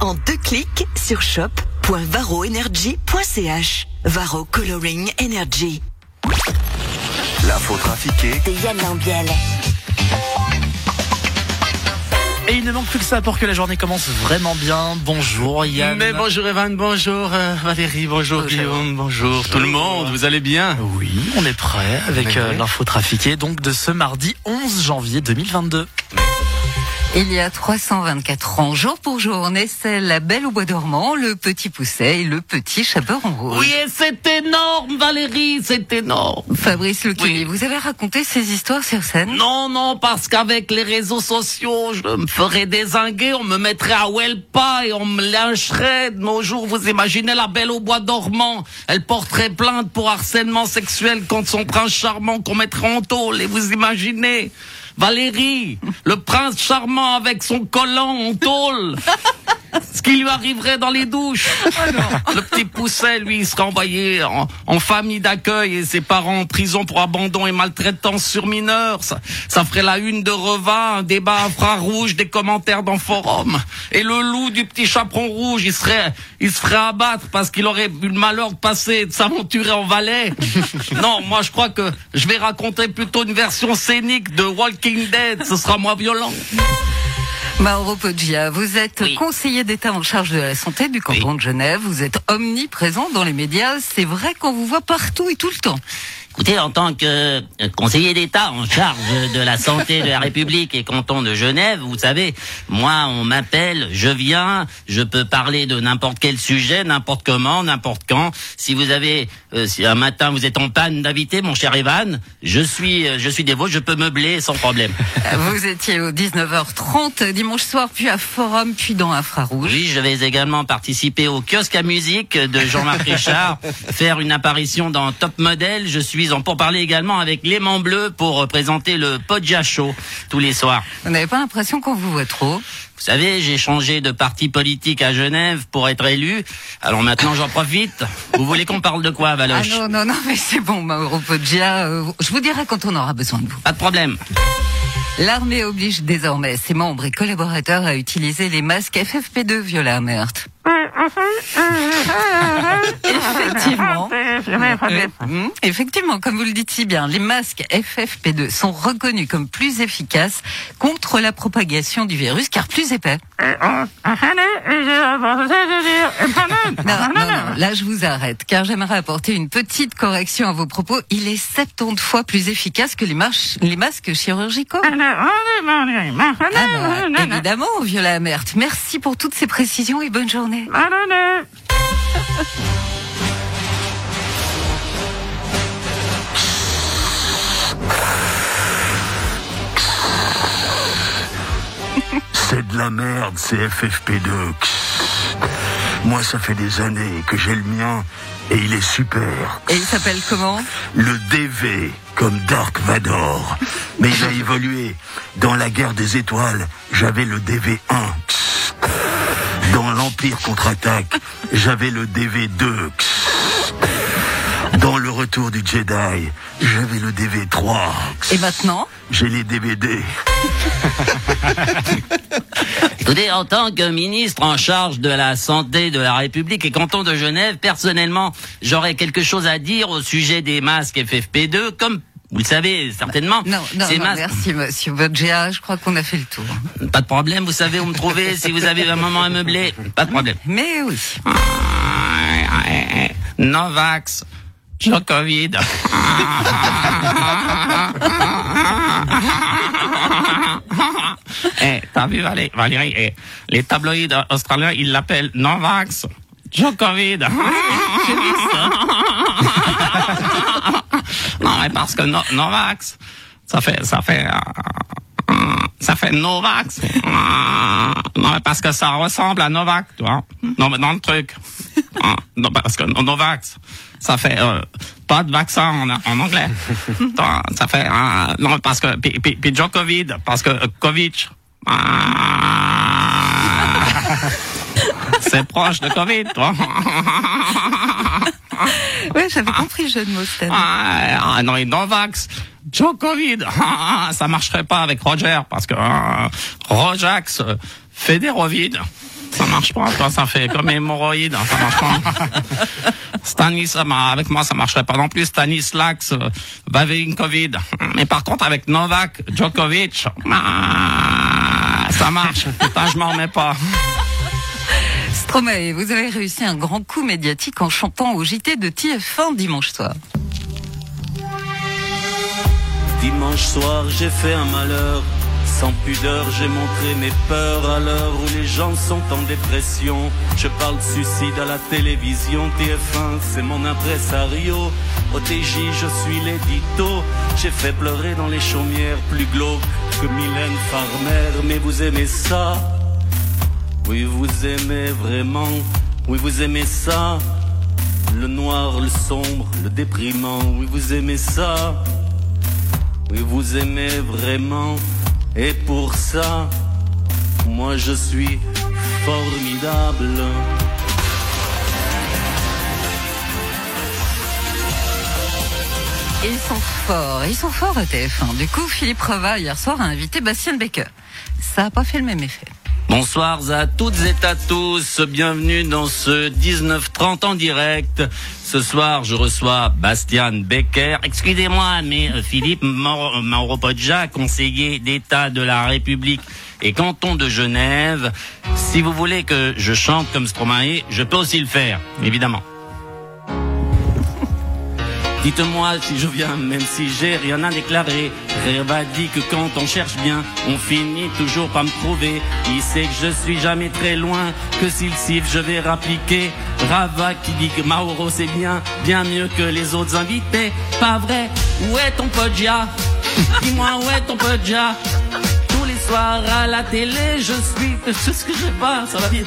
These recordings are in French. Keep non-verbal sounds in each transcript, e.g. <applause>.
en deux clics sur shop.varoenergy.ch. Varo Coloring Energy. L'info trafiquée De Yann Lambiel. Et il ne manque plus que ça pour que la journée commence vraiment bien. Bonjour Yann. Mais bonjour Evan, bonjour euh, Valérie, bonjour, Guillaume, bonjour, tout le monde, vous allez bien? Oui, on est prêt avec euh, l'info trafiquée donc de ce mardi 11 janvier 2022. Il y a 324 ans, jour pour jour, naissait la belle au bois dormant, le petit pousset et le petit chaperon rouge. Oui, et c'est énorme Valérie, c'est énorme Fabrice Oui. vous avez raconté ces histoires sur scène? Non, non, parce qu'avec les réseaux sociaux, je me ferais désinguer, on me mettrait à Welpa et on me lyncherait de nos jours. Vous imaginez la belle au bois dormant Elle porterait plainte pour harcèlement sexuel contre son prince charmant qu'on mettrait en tôle. Et vous imaginez Valérie, le prince charmant avec son collant en tôle. <laughs> Ce qui lui arriverait dans les douches. Le petit pousset, lui, il serait envoyé en, en famille d'accueil et ses parents en prison pour abandon et maltraitance sur mineurs. Ça, ça ferait la une de Reva, un débat infrarouge, des commentaires dans forum. Et le loup du petit chaperon rouge, il serait, il se ferait abattre parce qu'il aurait eu le malheur de passer, et de s'aventurer en Valais. <laughs> non, moi, je crois que je vais raconter plutôt une version scénique de Walking Dead. Ce sera moins violent. Mauro Poggia, vous êtes Oui. conseiller d'État en charge de la santé du canton de Genève, vous êtes omniprésent dans les médias, c'est vrai qu'on vous voit partout et tout le temps. Écoutez, en tant que euh, conseiller d'État en charge de la santé de la République et canton de Genève, vous savez, moi, on m'appelle, je viens, je peux parler de n'importe quel sujet, n'importe comment, n'importe quand. Si vous avez, euh, si un matin vous êtes en panne d'invité, mon cher Evan, je suis, euh, je suis des vôtres, je peux meubler sans problème. Vous étiez au 19h30 dimanche soir, puis à Forum, puis dans Infrarouge. Oui, je vais également participer au kiosque à musique de Jean-Marc Richard, <laughs> faire une apparition dans Top Model. Je suis en pourparler également avec Léman Bleu pour présenter le Podja Show tous les soirs. Vous n'avez pas l'impression qu'on vous voit trop? Vous savez, j'ai changé de parti politique à Genève pour être élu. Alors maintenant, j'en profite. Vous voulez qu'on parle de quoi, Ah Valoche non, non, non, mais c'est bon, Mauro Poggia, euh, je vous dirai quand on aura besoin de vous. Pas de problème. L'armée oblige désormais ses membres et collaborateurs à utiliser les masques FFP2 Viola Meurthe. <laughs> Effectivement. Hum, Effectivement, comme vous le dites si bien, les masques FFP2 sont reconnus comme plus efficaces contre la propagation du virus car plus épais. Non, non, non, là je vous arrête car j'aimerais apporter une petite correction à vos propos. Il est 70 fois plus efficace que les, masques chirurgicaux. Ah bah, évidemment, Viola Amert. Merci pour toutes ces précisions et bonne journée. La merde, c'est FFP2. Moi, ça fait des années que j'ai le mien et il est super. Et il s'appelle comment? Le DV, comme Dark Vador. Mais il a évolué. Dans la guerre des étoiles, j'avais le DV1. Dans l'Empire contre-attaque, j'avais le DV2. Dans le retour du Jedi, j'avais le DV3. Et maintenant? J'ai les DVD. <laughs> Écoutez, en tant que ministre en charge de la santé de la République et canton de Genève, personnellement, j'aurais quelque chose à dire au sujet des masques FFP2, comme vous le savez certainement. Non, non, non, masques... merci Monsieur Bodgia, je crois qu'on a fait le tour. Pas de problème, vous savez où me trouver si vous avez un moment à meubler. Pas de problème. Mais oui. Novax. Covid. <laughs> Eh, t'as vu Valé- Valérie, eh, les tabloïds australiens, ils l'appellent Novax. Covid. <laughs> non, mais parce que no- Novax, ça fait, ça fait, euh, ça fait Novax. Non, mais parce que ça ressemble à Novak, tu vois. Non, mais dans le truc. Ah, Non, parce que Novax, ça fait euh, pas de vaccin en, en anglais. <laughs> Ça fait euh, non parce que puis, puis, puis Djokovic, parce que Covid. Ah, c'est proche de Covid, toi. Ouais, j'avais compris le jeu de mots, Stan. Ah, ah, non, et Novax, Djokovic, ah, ça marcherait pas avec Roger parce que ah, Rojax euh, fait des rovides. Ça marche pas, toi, ça fait comme hémorroïde, ça marche pas. Stanis, ça m'a- avec moi, ça marcherait pas non plus. Stanislax, euh, Vavinkovid. Mais par contre, avec Novak Djokovic, ah, ça marche. Putain, je m'en remets pas. Stromae, vous avez réussi un grand coup médiatique en chantant au JT de TF1 dimanche soir. Dimanche soir, j'ai fait un malheur. Sans pudeur, j'ai montré mes peurs à l'heure où les gens sont en dépression. Je parle de suicide à la télévision. TF1, c'est mon impresario. Au je suis l'édito. J'ai fait pleurer dans les chaumières plus glauques que Mylène Farmer. Mais vous aimez ça? Oui, vous aimez vraiment. Oui, vous aimez ça? Le noir, le sombre, le déprimant. Oui, vous aimez ça? Oui, vous aimez vraiment. Et pour ça, moi je suis formidable. Ils sont forts, ils sont forts à TF1. Du coup, Philippe Reva, hier soir, a invité Bastien Becker. Ça n'a pas fait le même effet. Bonsoir à toutes et à tous. Bienvenue dans ce 19-30 en direct. Ce soir, je reçois Bastian Becker. Excusez-moi, mais euh, Philippe Mauro- Mauropodja, conseiller d'État de la République et canton de Genève. Si vous voulez que je chante comme Stromae, je peux aussi le faire, évidemment. Dites-moi si je viens, même si j'ai rien à déclarer. Reva dit que quand on cherche bien, on finit toujours par me trouver. Il sait que je suis jamais très loin, que s'il siffle, je vais rappliquer. Rava qui dit que Mauro c'est bien, bien mieux que les autres invités. Pas vrai? Où est ton Podja Dis-moi où est ton Podja tous les soirs à la télé, je suis. C'est ce que j'ai pas, ça va vite.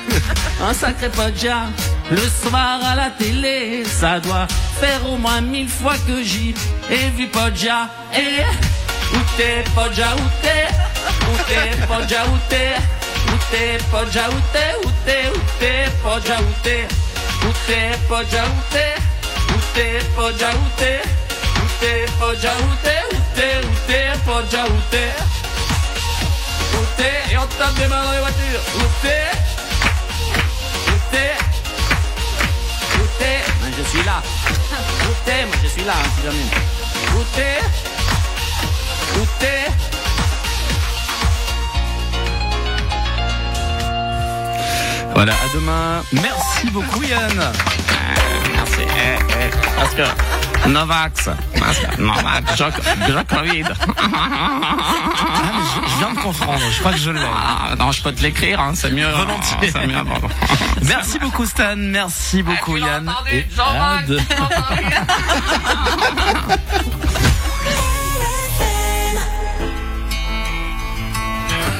Un sacré podja. Le soir à la télé, ça doit faire au moins mille fois que j'y ai vu podja. Et où t'es podja, où t'es? Où t'es podja, où t'es? Où t'es podja, où t'es? Où t'es, où t'es podja, où t'es? Où t'es podja, où t'es? Où t'es podja, où t'es? Où t'es podja, où t'es? Où t'es, où t'es podja, où t'es? On tape des mains dans les voitures. Où t'es Où t'es Où t'es Ben, Je suis là. Où t'es Moi je suis là, hein, si jamais. Où t'es Où t'es Voilà, à demain. Merci beaucoup Yann. Merci. Eh, eh, parce que Novax. Ah, mais je, je viens de comprendre, je crois que je l'ai. Ah, non, je peux te l'écrire, hein, c'est mieux. Volontiers. Mieux. Merci beaucoup Stan, merci beaucoup Yann. Et. <laughs>